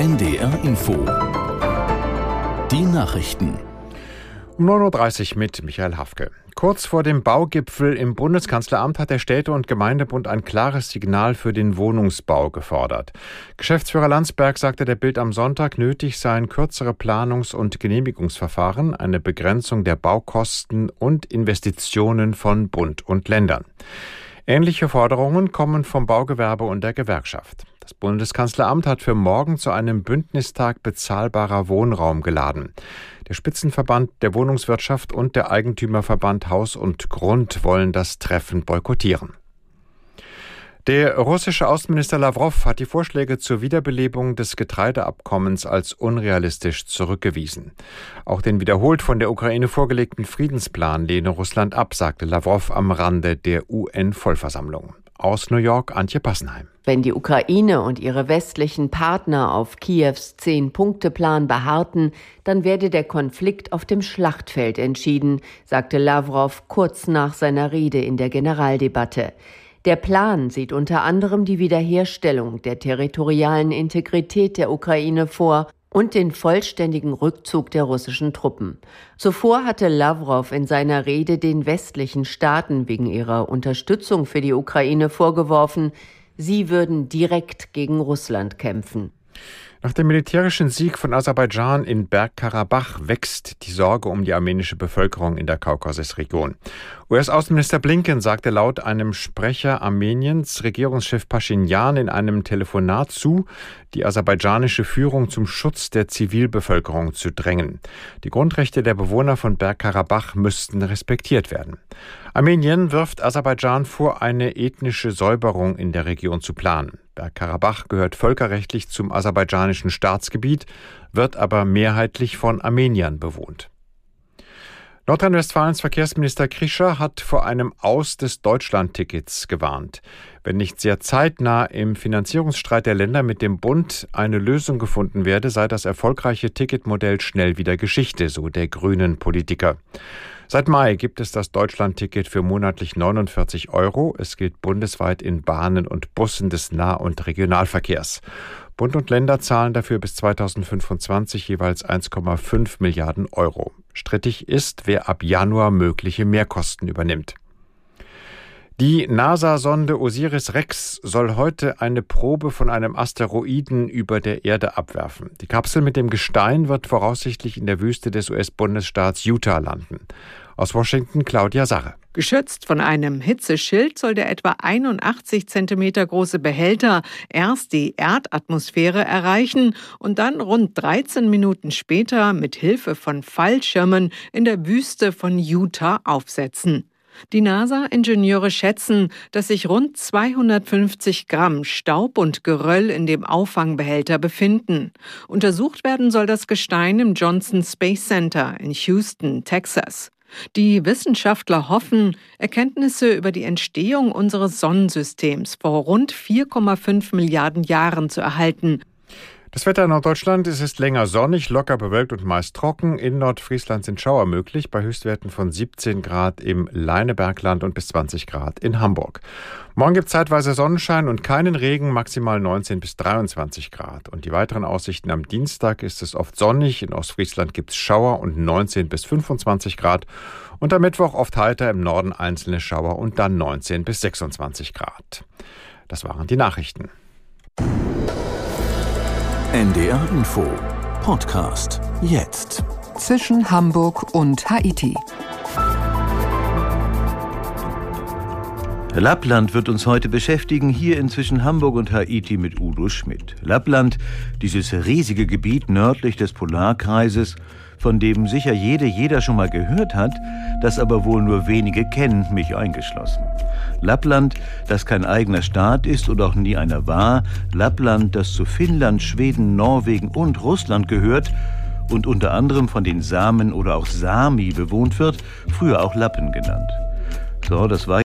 NDR Info. Die Nachrichten. Um 9.30 Uhr mit Michael Hafke. Kurz vor dem Baugipfel im Bundeskanzleramt hat der Städte- und Gemeindebund ein klares Signal für den Wohnungsbau gefordert. Geschäftsführer Landsberg sagte der Bild am Sonntag, nötig seien kürzere Planungs- und Genehmigungsverfahren, eine Begrenzung der Baukosten und Investitionen von Bund und Ländern. Ähnliche Forderungen kommen vom Baugewerbe und der Gewerkschaft. Das Bundeskanzleramt hat für morgen zu einem Bündnistag bezahlbarer Wohnraum geladen. Der Spitzenverband der Wohnungswirtschaft und der Eigentümerverband Haus und Grund wollen das Treffen boykottieren. Der russische Außenminister Lavrov hat die Vorschläge zur Wiederbelebung des Getreideabkommens als unrealistisch zurückgewiesen. Auch den wiederholt von der Ukraine vorgelegten Friedensplan lehne Russland ab, sagte Lavrov am Rande der UN-Vollversammlung. Aus New York Antje Passenheim. Wenn die Ukraine und ihre westlichen Partner auf Kiews Zehn-Punkte-Plan beharrten, dann werde der Konflikt auf dem Schlachtfeld entschieden, sagte Lavrov kurz nach seiner Rede in der Generaldebatte. Der Plan sieht unter anderem die Wiederherstellung der territorialen Integrität der Ukraine vor und den vollständigen Rückzug der russischen Truppen. Zuvor hatte Lavrov in seiner Rede den westlichen Staaten wegen ihrer Unterstützung für die Ukraine vorgeworfen, sie würden direkt gegen Russland kämpfen. Nach dem militärischen Sieg von Aserbaidschan in Bergkarabach wächst die Sorge um die armenische Bevölkerung in der Kaukasusregion. US-Außenminister Blinken sagte laut einem Sprecher Armeniens Regierungschef Pashinyan in einem Telefonat zu, die aserbaidschanische Führung zum Schutz der Zivilbevölkerung zu drängen. Die Grundrechte der Bewohner von Bergkarabach müssten respektiert werden. Armenien wirft Aserbaidschan vor, eine ethnische Säuberung in der Region zu planen. Bergkarabach gehört völkerrechtlich zum aserbaidschanischen Staatsgebiet, wird aber mehrheitlich von Armeniern bewohnt. Nordrhein-Westfalens Verkehrsminister Krischer hat vor einem Aus des Deutschlandtickets gewarnt. Wenn nicht sehr zeitnah im Finanzierungsstreit der Länder mit dem Bund eine Lösung gefunden werde, sei das erfolgreiche Ticketmodell schnell wieder Geschichte, so der grünen Politiker. Seit Mai gibt es das Deutschlandticket für monatlich 49 Euro. Es gilt bundesweit in Bahnen und Bussen des Nah- und Regionalverkehrs. Bund und Länder zahlen dafür bis 2025 jeweils 1,5 Milliarden Euro. Strittig ist, wer ab Januar mögliche Mehrkosten übernimmt. Die NASA-Sonde Osiris-Rex soll heute eine Probe von einem Asteroiden über der Erde abwerfen. Die Kapsel mit dem Gestein wird voraussichtlich in der Wüste des US-Bundesstaats Utah landen. Aus Washington Claudia Sarre. Geschützt von einem Hitzeschild soll der etwa 81 Zentimeter große Behälter erst die Erdatmosphäre erreichen und dann rund 13 Minuten später mit Hilfe von Fallschirmen in der Wüste von Utah aufsetzen. Die NASA-Ingenieure schätzen, dass sich rund 250 Gramm Staub und Geröll in dem Auffangbehälter befinden. Untersucht werden soll das Gestein im Johnson Space Center in Houston, Texas. Die Wissenschaftler hoffen, Erkenntnisse über die Entstehung unseres Sonnensystems vor rund 4,5 Milliarden Jahren zu erhalten das Wetter in Norddeutschland ist, ist länger sonnig, locker bewölkt und meist trocken. In Nordfriesland sind Schauer möglich, bei Höchstwerten von 17 Grad im Leinebergland und bis 20 Grad in Hamburg. Morgen gibt es zeitweise Sonnenschein und keinen Regen, maximal 19 bis 23 Grad. Und die weiteren Aussichten am Dienstag ist es oft sonnig. In Ostfriesland gibt es Schauer und 19 bis 25 Grad. Und am Mittwoch oft heiter, im Norden einzelne Schauer und dann 19 bis 26 Grad. Das waren die Nachrichten. NDR Info Podcast jetzt. Zwischen Hamburg und Haiti. Lappland wird uns heute beschäftigen, hier inzwischen Hamburg und Haiti mit Udo Schmidt. Lappland, dieses riesige Gebiet nördlich des Polarkreises, von dem sicher jede, jeder schon mal gehört hat, das aber wohl nur wenige kennen, mich eingeschlossen. Lappland, das kein eigener Staat ist und auch nie einer war, Lappland, das zu Finnland, Schweden, Norwegen und Russland gehört und unter anderem von den Samen oder auch Sami bewohnt wird, früher auch Lappen genannt. So, das war